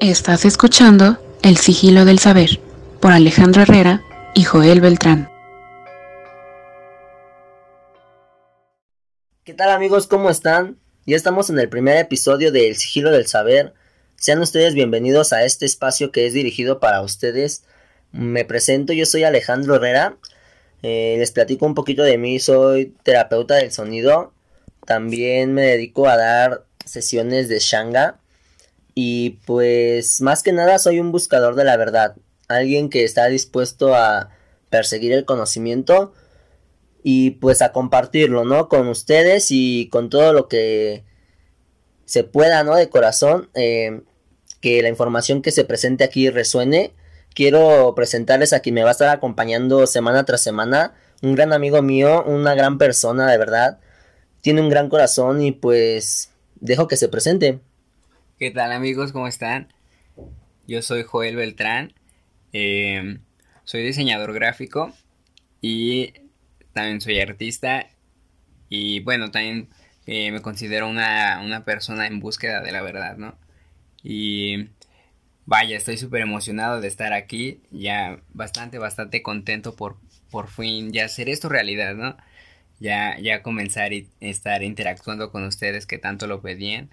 Estás escuchando El sigilo del saber por Alejandro Herrera y Joel Beltrán. ¿Qué tal amigos? ¿Cómo están? Ya estamos en el primer episodio de El sigilo del saber. Sean ustedes bienvenidos a este espacio que es dirigido para ustedes. Me presento, yo soy Alejandro Herrera. Eh, les platico un poquito de mí, soy terapeuta del sonido. También me dedico a dar sesiones de Shanga. Y pues más que nada soy un buscador de la verdad. Alguien que está dispuesto a perseguir el conocimiento y pues a compartirlo, ¿no? Con ustedes y con todo lo que se pueda, ¿no? De corazón. Eh, que la información que se presente aquí resuene. Quiero presentarles a quien me va a estar acompañando semana tras semana. Un gran amigo mío, una gran persona, de verdad. Tiene un gran corazón y pues dejo que se presente. ¿Qué tal amigos? ¿Cómo están? Yo soy Joel Beltrán. Em, soy diseñador gráfico y también soy artista. Y bueno, también eh, me considero una, una persona en búsqueda de la verdad, ¿no? Y vaya, estoy súper emocionado de estar aquí, ya bastante, bastante contento por, por fin ya hacer esto realidad, ¿no? Ya, ya comenzar y estar interactuando con ustedes que tanto lo pedían.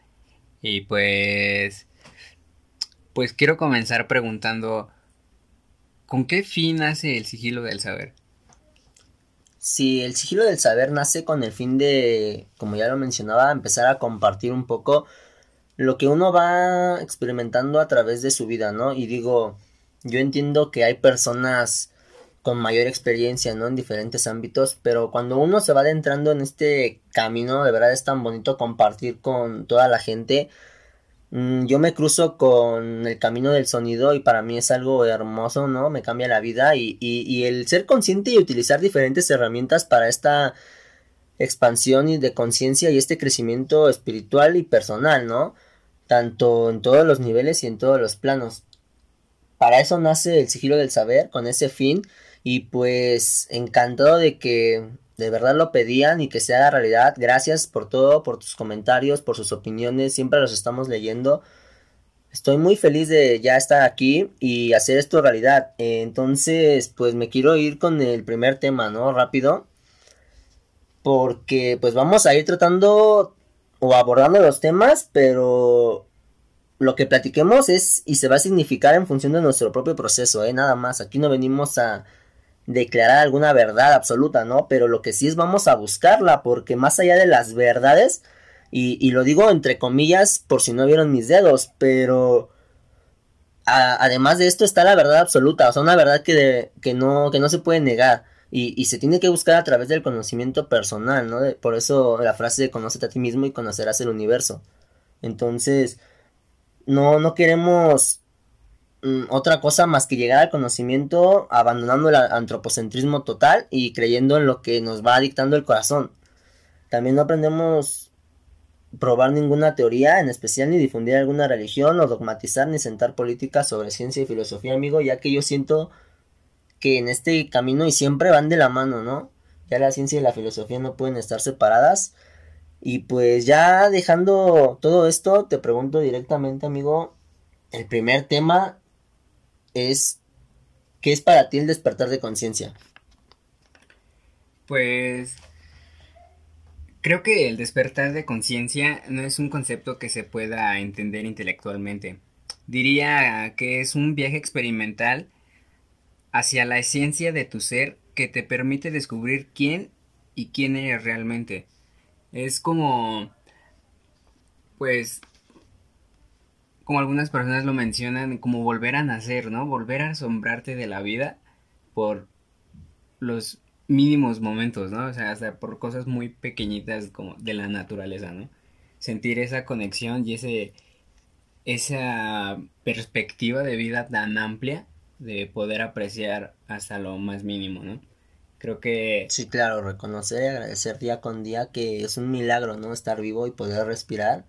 Y pues, pues quiero comenzar preguntando, ¿con qué fin nace el sigilo del saber? Sí, el sigilo del saber nace con el fin de, como ya lo mencionaba, empezar a compartir un poco lo que uno va experimentando a través de su vida, ¿no? Y digo, yo entiendo que hay personas con mayor experiencia, ¿no? En diferentes ámbitos, pero cuando uno se va adentrando en este camino, de verdad es tan bonito compartir con toda la gente. Mm, yo me cruzo con el camino del sonido y para mí es algo hermoso, ¿no? Me cambia la vida y, y, el ser consciente y utilizar diferentes herramientas para esta expansión y de conciencia y este crecimiento espiritual y personal, ¿no? tanto en todos los niveles y en todos los planos. Para eso nace el sigilo del saber, con ese fin, y pues encantado de que de verdad lo pedían y que se haga realidad. Gracias por todo, por tus comentarios, por sus opiniones, siempre los estamos leyendo. Estoy muy feliz de ya estar aquí y hacer esto realidad. Entonces, pues me quiero ir con el primer tema, ¿no? Rápido. Porque pues vamos a ir tratando o abordando los temas, pero lo que platiquemos es y se va a significar en función de nuestro propio proceso, ¿eh? Nada más, aquí no venimos a declarar alguna verdad absoluta, ¿no? Pero lo que sí es vamos a buscarla, porque más allá de las verdades, y, y lo digo entre comillas por si no vieron mis dedos, pero además de esto está la verdad absoluta, o sea, una verdad que, que, no, que no se puede negar. Y, y, se tiene que buscar a través del conocimiento personal, ¿no? por eso la frase de conócete a ti mismo y conocerás el universo. Entonces, no, no queremos otra cosa más que llegar al conocimiento abandonando el antropocentrismo total y creyendo en lo que nos va dictando el corazón. También no aprendemos probar ninguna teoría, en especial ni difundir alguna religión o dogmatizar ni sentar políticas sobre ciencia y filosofía, amigo, ya que yo siento que en este camino y siempre van de la mano, ¿no? Ya la ciencia y la filosofía no pueden estar separadas. Y pues ya dejando todo esto, te pregunto directamente, amigo, el primer tema es, ¿qué es para ti el despertar de conciencia? Pues creo que el despertar de conciencia no es un concepto que se pueda entender intelectualmente. Diría que es un viaje experimental hacia la esencia de tu ser que te permite descubrir quién y quién eres realmente. Es como, pues, como algunas personas lo mencionan, como volver a nacer, ¿no? Volver a asombrarte de la vida por los mínimos momentos, ¿no? O sea, hasta por cosas muy pequeñitas como de la naturaleza, ¿no? Sentir esa conexión y ese esa perspectiva de vida tan amplia de poder apreciar hasta lo más mínimo, ¿no? Creo que... Sí, claro, reconocer y agradecer día con día que es un milagro, ¿no? Estar vivo y poder respirar.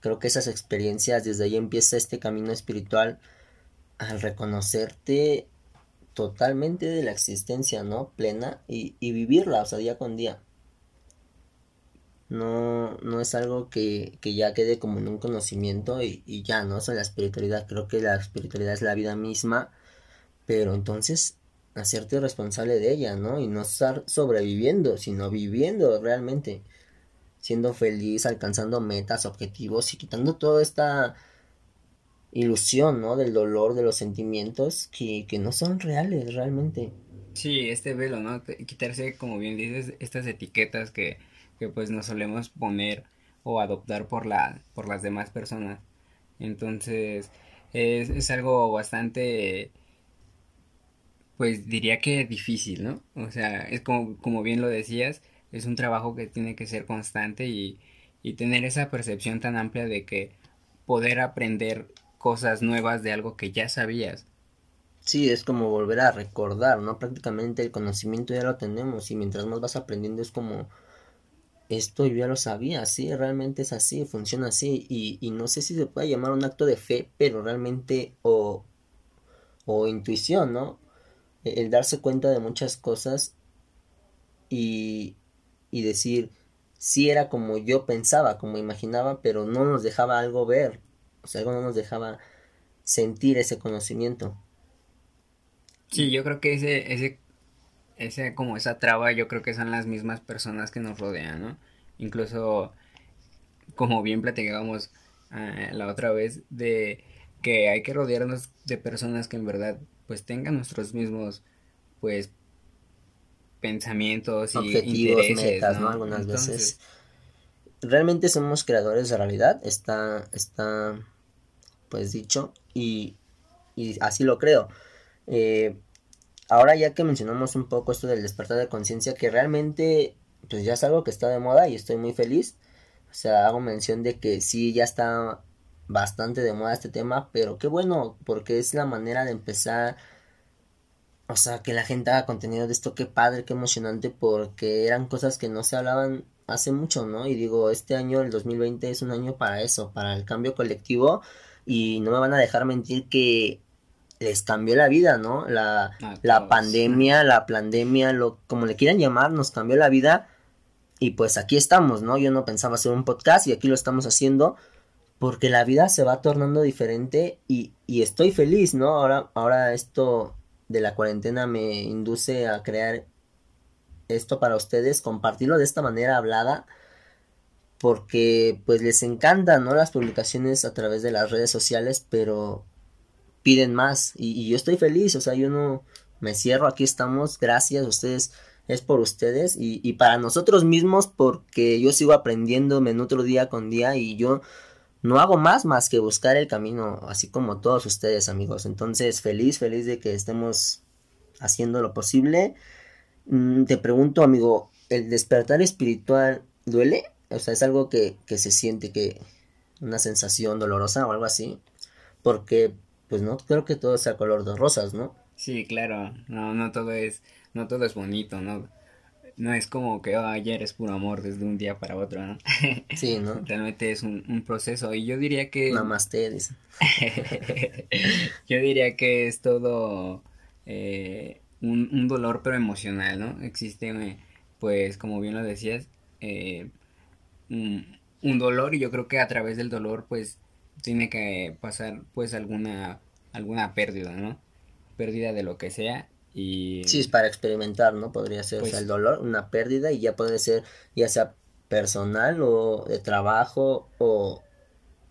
Creo que esas experiencias, desde ahí empieza este camino espiritual al reconocerte totalmente de la existencia, ¿no? Plena y, vivirla, o sea, día con día. no, no es algo que, que ya quede como en un conocimiento y, y ya, ¿no? O sea, la espiritualidad, creo que la espiritualidad es la vida misma, pero entonces hacerte responsable de ella, ¿no? Y no estar sobreviviendo, sino viviendo realmente, siendo feliz, alcanzando metas, objetivos y quitando toda esta ilusión, ¿no? Del dolor, de los sentimientos que, que no son reales realmente. Sí, este velo, ¿no? Quitarse, como bien dices, estas etiquetas que, que pues nos solemos poner o adoptar por, la, por las demás personas. Entonces, es, es algo bastante pues diría que difícil, ¿no? O sea, es como, como bien lo decías, es un trabajo que tiene que ser constante y, y tener esa percepción tan amplia de que poder aprender cosas nuevas de algo que ya sabías. Sí, es como volver a recordar, ¿no? Prácticamente el conocimiento ya lo tenemos y mientras más vas aprendiendo es como esto yo ya lo sabía, sí, realmente es así, funciona así y, y no sé si se puede llamar un acto de fe, pero realmente o, o intuición, ¿no? el darse cuenta de muchas cosas y, y decir, sí era como yo pensaba, como imaginaba, pero no nos dejaba algo ver, o sea, algo no nos dejaba sentir ese conocimiento. Sí, yo creo que ese, ese, ese, como esa traba, yo creo que son las mismas personas que nos rodean, ¿no? Incluso, como bien platicábamos uh, la otra vez, de que hay que rodearnos de personas que en verdad pues tengan nuestros mismos pues pensamientos y objetivos, metas, ¿no? Algunas veces realmente somos creadores de realidad, está está pues dicho y, y así lo creo. Eh, ahora ya que mencionamos un poco esto del despertar de conciencia, que realmente pues ya es algo que está de moda y estoy muy feliz. O sea, hago mención de que sí, ya está bastante de moda este tema, pero qué bueno, porque es la manera de empezar, o sea, que la gente haga contenido de esto, qué padre, qué emocionante, porque eran cosas que no se hablaban hace mucho, ¿no? Y digo, este año, el 2020, es un año para eso, para el cambio colectivo, y no me van a dejar mentir que les cambió la vida, ¿no? La, la pandemia, la pandemia, lo, como le quieran llamar, nos cambió la vida. Y pues aquí estamos, ¿no? Yo no pensaba hacer un podcast y aquí lo estamos haciendo porque la vida se va tornando diferente y, y estoy feliz, ¿no? Ahora, ahora esto de la cuarentena me induce a crear esto para ustedes, compartirlo de esta manera hablada, porque pues les encantan, ¿no? Las publicaciones a través de las redes sociales, pero piden más y, yo estoy feliz, o sea, yo no me cierro, aquí estamos, gracias a ustedes es por ustedes y, y, para nosotros mismos porque yo sigo aprendiendo, me nutro día con día y yo no hago más más que buscar el camino, así como todos ustedes amigos. Entonces, feliz, feliz de que estemos haciendo lo posible. Mm, te pregunto, amigo, ¿el despertar espiritual duele? O sea, es algo que, que se siente, que una sensación dolorosa o algo así. Porque, pues no creo que todo sea color de rosas, ¿no? Sí, claro. No, no todo es, no todo es bonito, ¿no? No es como que oh, ayer es puro amor desde un día para otro, ¿no? Sí, ¿no? Realmente es un, un proceso y yo diría que... Namaste, dice. yo diría que es todo eh, un, un, dolor pero emocional, ¿no? Existe, eh, pues, como bien lo decías, eh, un, un dolor y yo creo que a través del dolor, pues, tiene que pasar, pues, alguna, alguna pérdida, ¿no? Pérdida de lo que sea y... Sí, es para experimentar, ¿no? Podría ser, pues, el dolor, una pérdida y ya puede ser ya sea personal o de trabajo o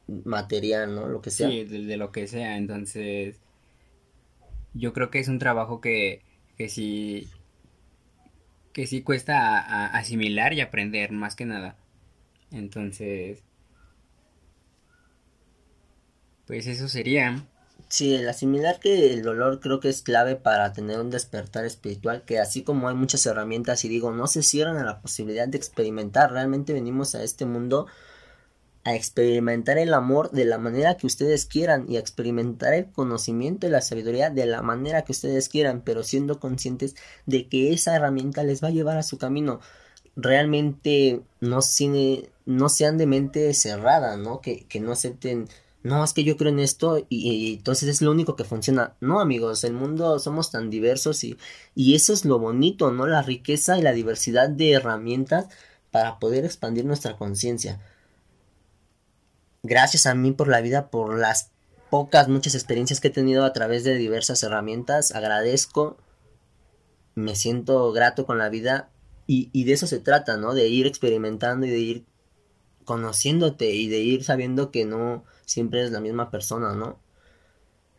material, ¿no? Lo que sea. Sí, de, lo que sea, entonces yo creo que es un trabajo que, que sí que sí cuesta asimilar y aprender más que nada. Entonces, pues eso sería. Sí, el asimilar que el dolor creo que es clave para tener un despertar espiritual, que así como hay muchas herramientas y digo, no se cierran a la posibilidad de experimentar, realmente venimos a este mundo a experimentar el amor de la manera que ustedes quieran y a experimentar el conocimiento y la sabiduría de la manera que ustedes quieran, pero siendo conscientes de que esa herramienta les va a llevar a su camino. Realmente no, no sean de mente cerrada, ¿no? Que, que no acepten no, es que yo creo en esto y, entonces es lo único que funciona. No, amigos, el mundo somos tan diversos y, y eso es lo bonito, ¿no? La riqueza y la diversidad de herramientas para poder expandir nuestra conciencia. Gracias a mí por la vida, por las pocas, muchas experiencias que he tenido a través de diversas herramientas. Agradezco, me siento grato con la vida y, y de eso se trata, ¿no? De ir experimentando y de ir conociéndote y de ir sabiendo que no siempre eres la misma persona, ¿no?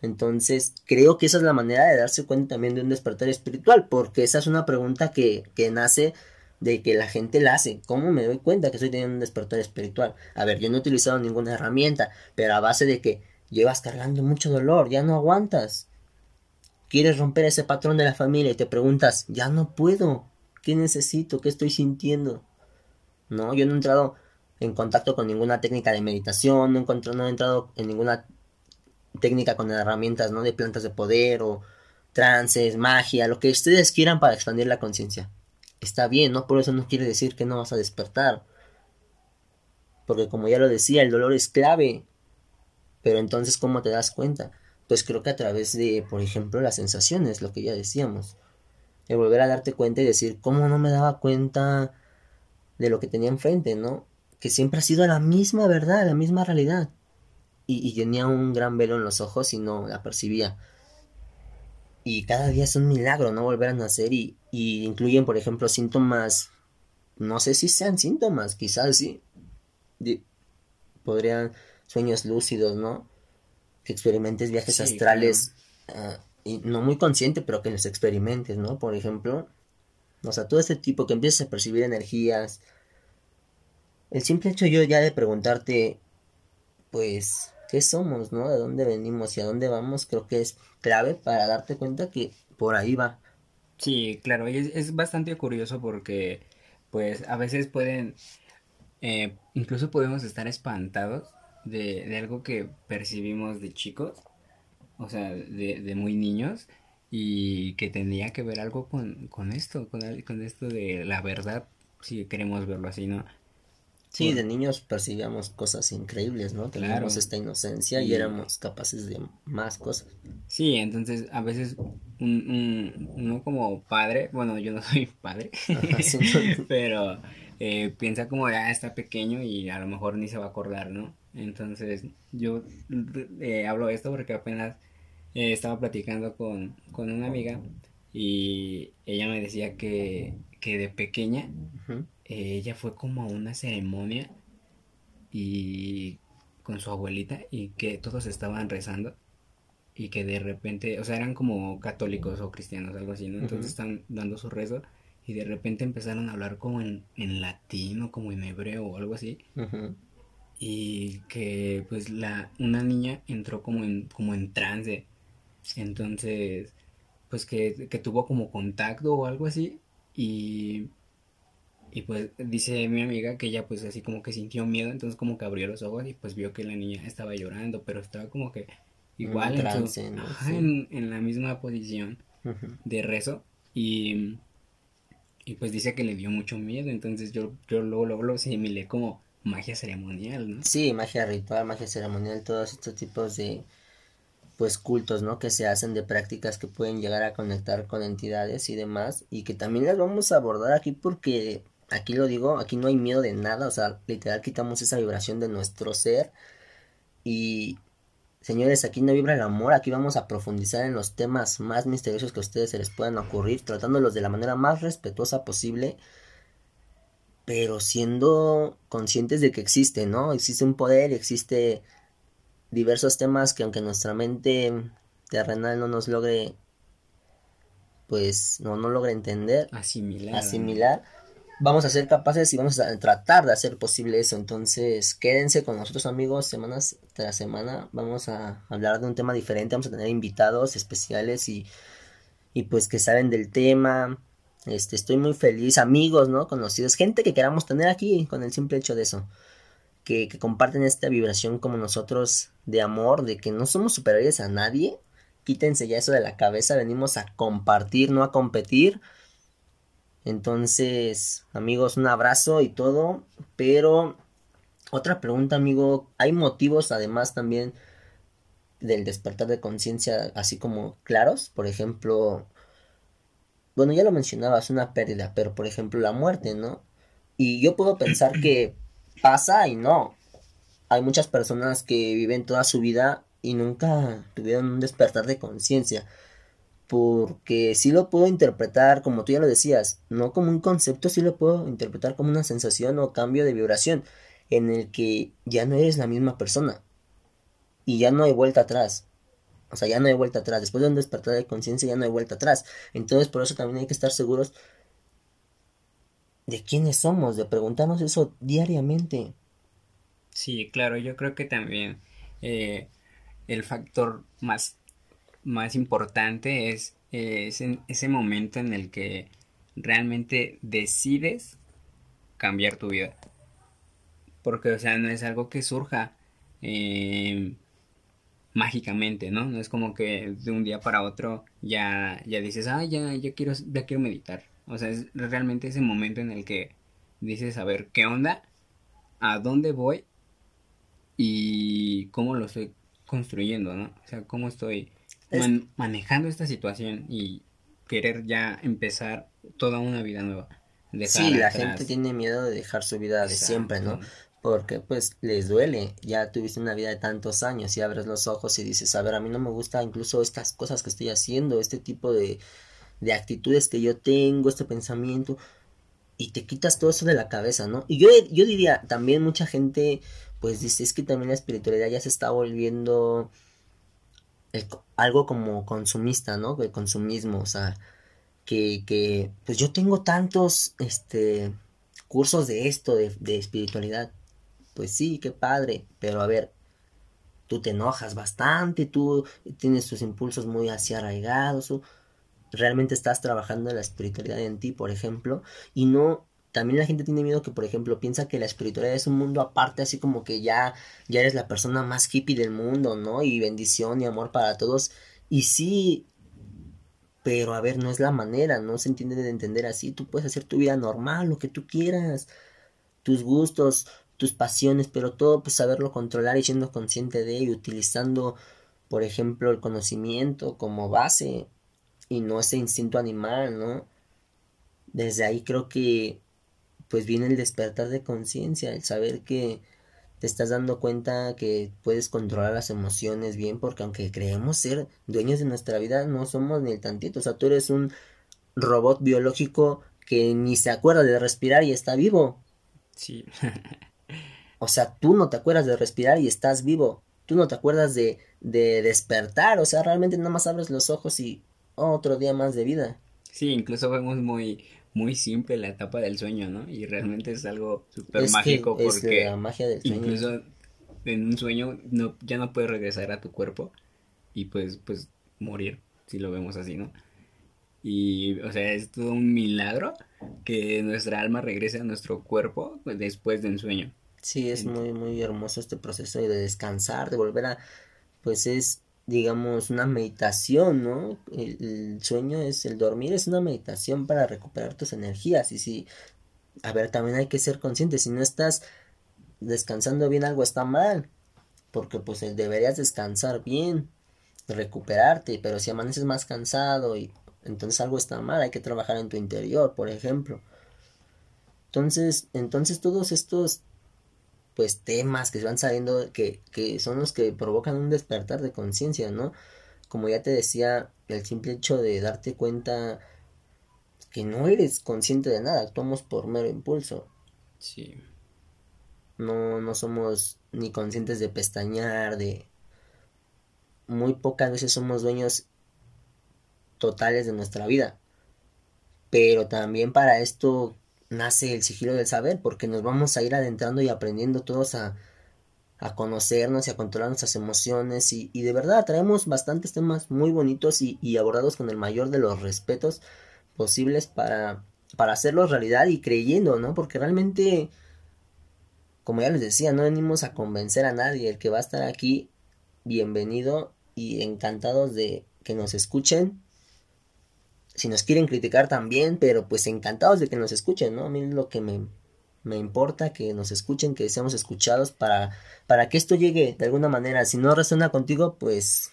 Entonces, creo que esa es la manera de darse cuenta también de un despertar espiritual, porque esa es una pregunta que, que nace de que la gente la hace. ¿Cómo me doy cuenta que estoy teniendo un despertar espiritual? A ver, yo no he utilizado ninguna herramienta, pero a base de que llevas cargando mucho dolor, ya no aguantas. Quieres romper ese patrón de la familia y te preguntas, ya no puedo. ¿Qué necesito? ¿Qué estoy sintiendo? No, yo no he entrado en contacto con ninguna técnica de meditación, no, no he entrado en ninguna técnica con herramientas, ¿no? De plantas de poder o trances, magia, lo que ustedes quieran para expandir la conciencia. Está bien, ¿no? Por eso no quiere decir que no vas a despertar. Porque como ya lo decía, el dolor es clave. Pero entonces, ¿cómo te das cuenta? Pues creo que a través de, por ejemplo, las sensaciones, lo que ya decíamos. De volver a darte cuenta y decir, ¿cómo no me daba cuenta de lo que tenía enfrente, ¿no? Que siempre ha sido la misma verdad, la misma realidad y, tenía un gran velo en los ojos y no la percibía. Y cada día es un milagro, ¿no? Volver a nacer y, y incluyen, por ejemplo, síntomas, no sé si sean síntomas, quizás sí. podrían sueños lúcidos, ¿no? Que experimentes viajes astrales, ah, y no muy consciente, pero que los experimentes, ¿no? Por ejemplo, o sea, todo este tipo, que empieces a percibir energías. El simple hecho yo ya de preguntarte, pues, qué somos, ¿no? De dónde venimos y a dónde vamos, creo que es clave para darte cuenta que por ahí va. Sí, claro, es, es bastante curioso porque, pues, a veces pueden, eh, incluso podemos estar espantados de, de, algo que percibimos de chicos, o sea, de, de muy niños, y que tendría que ver algo con, con esto, con, con esto de la verdad, si queremos verlo así, ¿no? Sí, de niños percibíamos cosas increíbles, ¿no? Teníamos esta inocencia y... éramos capaces de más cosas. Sí, entonces a veces un, uno como padre, bueno, yo no soy padre, pero eh, piensa como ya está pequeño y a lo mejor ni se va a acordar, ¿no? Entonces yo eh, hablo esto porque apenas eh, estaba platicando con, con una amiga y ella me decía que, que de pequeña ella fue como a una ceremonia y con su abuelita y que todos estaban rezando y que de repente, o sea, eran como católicos o cristianos, algo así, ¿no? Entonces están dando su rezo y de repente empezaron a hablar como en, en latín o como en hebreo o algo así. Y que pues la, una niña entró como en, como en trance. Entonces, pues que, que tuvo como contacto o algo así. Y y pues dice mi amiga que ella pues así como que sintió miedo, entonces como que abrió los ojos y pues vio que la niña estaba llorando, pero estaba como que igual en, en, la misma posición de rezo y, y pues dice que le dio mucho miedo, entonces yo, yo luego, luego lo asimilé como magia ceremonial, ¿no? Sí, magia ritual, magia ceremonial, todos estos tipos de pues cultos, ¿no? Que se hacen de prácticas que pueden llegar a conectar con entidades y demás y que también las vamos a abordar aquí porque aquí lo digo, aquí no hay miedo de nada, o sea, literal quitamos esa vibración de nuestro ser y señores, aquí no vibra el amor, aquí vamos a profundizar en los temas más misteriosos que a ustedes se les puedan ocurrir, tratándolos de la manera más respetuosa posible, pero siendo conscientes de que existe, ¿no? Existe un poder, existe diversos temas que aunque nuestra mente terrenal no nos logre pues no, no logre entender, asimilar, asimilar vamos a ser capaces y vamos a tratar de hacer posible eso. Entonces, quédense con nosotros amigos semanas tras semana. Vamos a hablar de un tema diferente, vamos a tener invitados especiales y, y pues que saben del tema. Este, estoy muy feliz, amigos, ¿no? Conocidos, gente que queramos tener aquí con el simple hecho de eso. Que, que comparten esta vibración como nosotros de amor, de que no somos superiores a nadie. Quítense ya eso de la cabeza, venimos a compartir, no a competir entonces, amigos, un abrazo y todo. Pero, otra pregunta, amigo, ¿hay motivos además también del despertar de conciencia así como claros? Por ejemplo, bueno, ya lo mencionabas, una pérdida, pero por ejemplo la muerte, ¿no? Y yo puedo pensar que pasa y no. Hay muchas personas que viven toda su vida y nunca tuvieron un despertar de conciencia. Porque sí lo puedo interpretar, como tú ya lo decías, no como un concepto, sí lo puedo interpretar como una sensación o cambio de vibración en el que ya no eres la misma persona. Y ya no hay vuelta atrás. O sea, ya no hay vuelta atrás. Después de un despertar de conciencia ya no hay vuelta atrás. Entonces por eso también hay que estar seguros de quiénes somos, de preguntarnos eso diariamente. Sí, claro, yo creo que también eh, el factor más, más importante es, ese momento en el que realmente decides cambiar tu vida. Porque, o sea, no es algo que surja eh, mágicamente, ¿no? No es como que de un día para otro ya, ya dices, ah, ya, ya quiero, ya quiero meditar. O sea, es realmente ese momento en el que dices, a ver, ¿qué onda? ¿A dónde voy? Y cómo lo estoy construyendo, ¿no? O sea, cómo estoy manejando esta situación y querer ya empezar toda una vida nueva. sí, la gente tiene miedo de dejar su vida de siempre, ¿no? Porque pues les duele, ya tuviste una vida de tantos años y abres los ojos y dices, a ver, a mí no me gusta incluso estas cosas que estoy haciendo, este tipo de, de actitudes que yo tengo, este pensamiento, y te quitas todo eso de la cabeza, ¿no? Y yo, yo diría, también mucha gente, pues dice, es que también la espiritualidad ya se está volviendo algo como consumista, ¿no? El consumismo, o sea, que, que, pues yo tengo tantos, este, cursos de esto, de, de espiritualidad. Pues sí, qué padre, pero a ver, tú te enojas bastante, tú tienes tus impulsos muy hacia arraigados, realmente estás trabajando en la espiritualidad en ti, por ejemplo, y no también la gente tiene miedo que, por ejemplo, piensa que la espiritualidad es un mundo aparte, así como que ya, ya eres la persona más hippie del mundo, ¿no? Y bendición y amor para todos. Y sí, pero a ver, no es la manera, no se entiende de entender así. Tú puedes hacer tu vida normal, lo que tú quieras, tus gustos, tus pasiones, pero todo pues saberlo controlar y siendo consciente de ello, utilizando, por ejemplo, el conocimiento como base y no ese instinto animal, ¿no? Desde ahí creo que pues viene el despertar de conciencia, el saber que te estás dando cuenta que puedes controlar las emociones bien, porque aunque creemos ser dueños de nuestra vida, no somos ni el tantito, o sea, tú eres un robot biológico que ni se acuerda de respirar y está vivo. Sí. o sea, tú no te acuerdas de respirar y estás vivo. Tú no te acuerdas de, de despertar, o sea, realmente nada más abres los ojos y otro día más de vida. Sí, incluso vemos muy, muy simple la etapa del sueño, ¿no? Y realmente es algo súper mágico porque la magia del sueño. incluso en un sueño no, ya no puedes regresar a tu cuerpo y pues, pues morir, si lo vemos así, ¿no? Y, o sea, es todo un milagro que nuestra alma regrese a nuestro cuerpo después de un sueño. Sí, es muy, muy hermoso este proceso de descansar, de volver a, pues es digamos, una meditación, ¿no? El, sueño es, el dormir es una meditación para recuperar tus energías. Y si, a ver, también hay que ser consciente, si no estás descansando bien, algo está mal. Porque pues deberías descansar bien, recuperarte, pero si amaneces más cansado y entonces algo está mal, hay que trabajar en tu interior, por ejemplo. Entonces, entonces todos estos pues temas que van saliendo que, que son los que provocan un despertar de conciencia, ¿no? Como ya te decía, el simple hecho de darte cuenta que no eres consciente de nada, actuamos por mero impulso. Sí. No, no somos ni conscientes de pestañear, de... Muy pocas veces somos dueños totales de nuestra vida. Pero también para esto nace el sigilo del saber, porque nos vamos a ir adentrando y aprendiendo todos a, a conocernos y a controlar nuestras emociones y, y, de verdad traemos bastantes temas muy bonitos y, y, abordados con el mayor de los respetos posibles para, para hacerlos realidad y creyendo, ¿no? Porque realmente, como ya les decía, no venimos a convencer a nadie, el que va a estar aquí, bienvenido y encantados de que nos escuchen si nos quieren criticar también, pero pues encantados de que nos escuchen, ¿no? A mí lo que me, me importa que nos escuchen, que seamos escuchados para, para que esto llegue de alguna manera. Si no resuena contigo, pues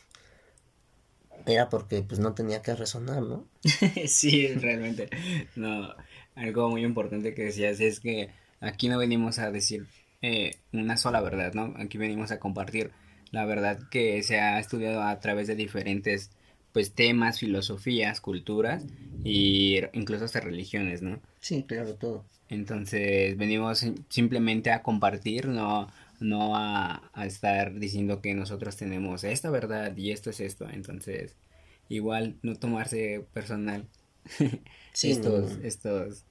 era porque pues no tenía que resonar, ¿no? sí, realmente. No, algo muy importante que decías es que aquí no venimos a decir eh, una sola verdad, ¿no? Aquí venimos a compartir la verdad que se ha estudiado a través de diferentes pues temas, filosofías, culturas y incluso hasta religiones, ¿no? Sí, claro, todo. Entonces venimos simplemente a compartir, no, no a, a estar diciendo que nosotros tenemos esta verdad y esto es esto. Entonces, igual no tomarse personal estos, estos,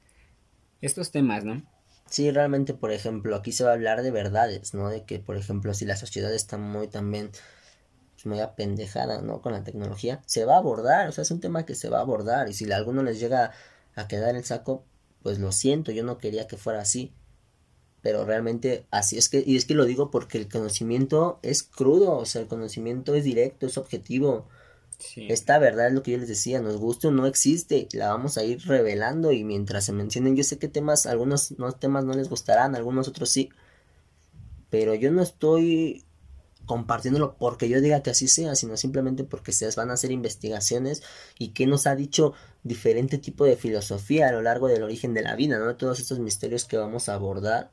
estos temas, ¿no? Sí, realmente, por ejemplo, aquí se va a hablar de verdades, ¿no? De que, por ejemplo, si la sociedad está muy también pues, muy apendejada, ¿no? Con la tecnología, se va a abordar, o sea, es un tema que se va a abordar y si a alguno les llega a quedar el saco, pues lo siento, yo no quería que fuera así. Pero realmente así es que, y es que lo digo porque el conocimiento es crudo, o sea, el conocimiento es directo, es objetivo. Esta verdad es lo que yo les decía, nos gusta o no existe, la vamos a ir revelando y mientras se mencionen, yo sé que temas, algunos no, temas no les gustarán, algunos otros sí, pero yo no estoy compartiéndolo porque yo diga que así sea, sino simplemente porque se van a hacer investigaciones y que nos ha dicho diferente tipo de filosofía a lo largo del origen de la vida, ¿no? Todos estos misterios que vamos a abordar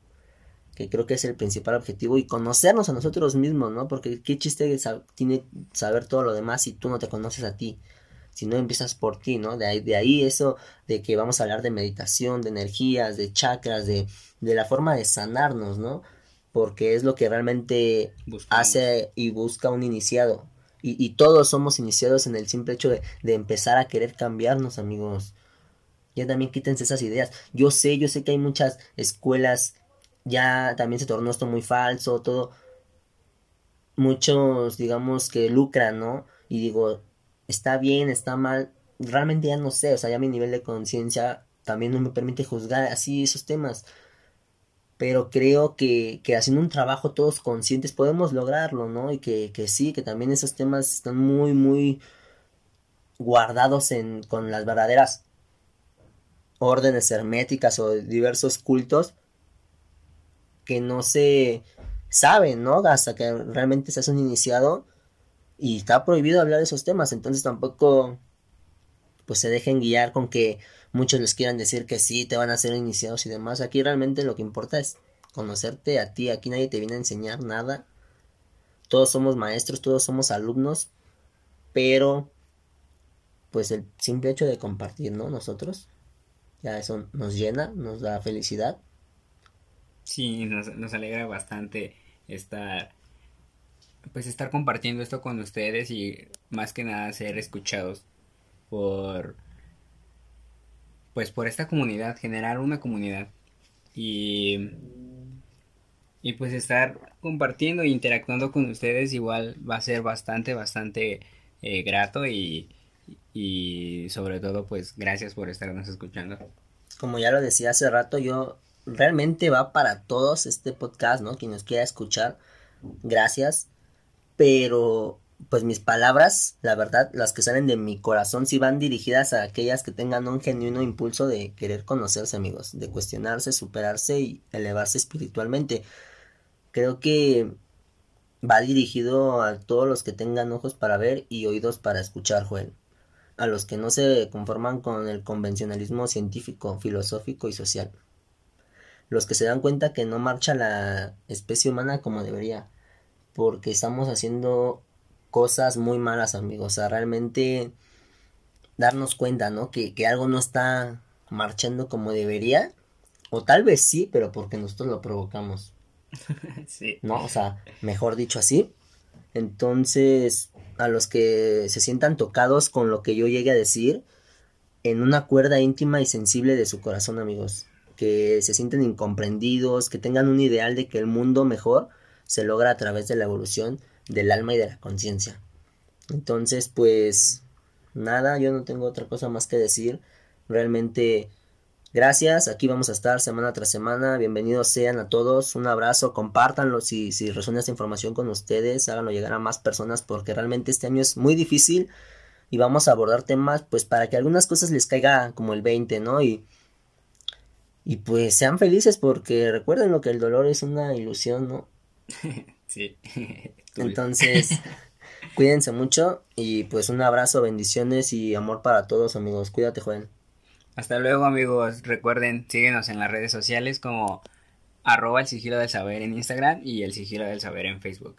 que creo que es el principal objetivo, y conocernos a nosotros mismos, ¿no? Porque qué chiste tiene saber todo lo demás si tú no te conoces a ti, si no empiezas por ti, ¿no? De ahí, de ahí eso de que vamos a hablar de meditación, de energías, de chakras, de, de la forma de sanarnos, ¿no? Porque es lo que realmente hace y busca un iniciado. Y, y, todos somos iniciados en el simple hecho de, de empezar a querer cambiarnos, amigos. Ya también quítense esas ideas. Yo sé, yo sé que hay muchas escuelas ya también se tornó esto muy falso, todo. Muchos, digamos, que lucran, ¿no? Y digo, está bien, está mal. Realmente ya no sé, o sea, ya mi nivel de conciencia también no me permite juzgar así esos temas. Pero creo que, que haciendo un trabajo todos conscientes podemos lograrlo, ¿no? Y que, que sí, que también esos temas están muy, muy guardados en, con las verdaderas órdenes herméticas o diversos cultos que no se saben, ¿no? Hasta que realmente se un iniciado y está prohibido hablar de esos temas, entonces tampoco pues se dejen guiar con que muchos les quieran decir que sí, te van a hacer iniciados y demás. Aquí realmente lo que importa es conocerte a ti, aquí nadie te viene a enseñar nada. Todos somos maestros, todos somos alumnos, pero pues el simple hecho de compartir, ¿no? Nosotros, ya eso nos llena, nos da felicidad Sí, nos, nos alegra bastante estar pues estar compartiendo esto con ustedes y más que nada ser escuchados por pues por esta comunidad, generar una comunidad y y pues estar compartiendo e interactuando con ustedes igual va a ser bastante bastante eh, grato y y sobre todo pues gracias por estarnos escuchando. Como ya lo decía hace rato, yo realmente va para todos este podcast, ¿no? Quien nos quiera escuchar, gracias. Pero, pues mis palabras, la verdad, las que salen de mi corazón, sí van dirigidas a aquellas que tengan un genuino impulso de querer conocerse, amigos, de cuestionarse, superarse y elevarse espiritualmente. Creo que va dirigido a todos los que tengan ojos para ver y oídos para escuchar, Joel. A los que no se conforman con el convencionalismo científico, filosófico y social los que se dan cuenta que no marcha la especie humana como debería, porque estamos haciendo cosas muy malas, amigos, o sea, realmente darnos cuenta, ¿no? Que, que algo no está marchando como debería, o tal vez sí, pero porque nosotros lo provocamos. sí. ¿No? O sea, mejor dicho así. Entonces, a los que se sientan tocados con lo que yo llegue a decir, en una cuerda íntima y sensible de su corazón, amigos que se sienten incomprendidos, que tengan un ideal de que el mundo mejor se logra a través de la evolución del alma y de la conciencia. Entonces, pues nada, yo no tengo otra cosa más que decir. Realmente, gracias. Aquí vamos a estar semana tras semana. Bienvenidos sean a todos. Un abrazo. Compártanlo si, si resuena esta información con ustedes. Háganlo llegar a más personas porque realmente este año es muy difícil y vamos a abordar temas pues para que algunas cosas les caiga como el 20, ¿no? Y y pues sean felices porque recuerden lo que el dolor es una ilusión, ¿no? sí. Entonces, cuídense mucho y pues un abrazo, bendiciones y amor para todos amigos. Cuídate, Juan. Hasta luego amigos. Recuerden, síguenos en las redes sociales como arroba el sigilo del saber en Instagram y el sigilo del saber en Facebook.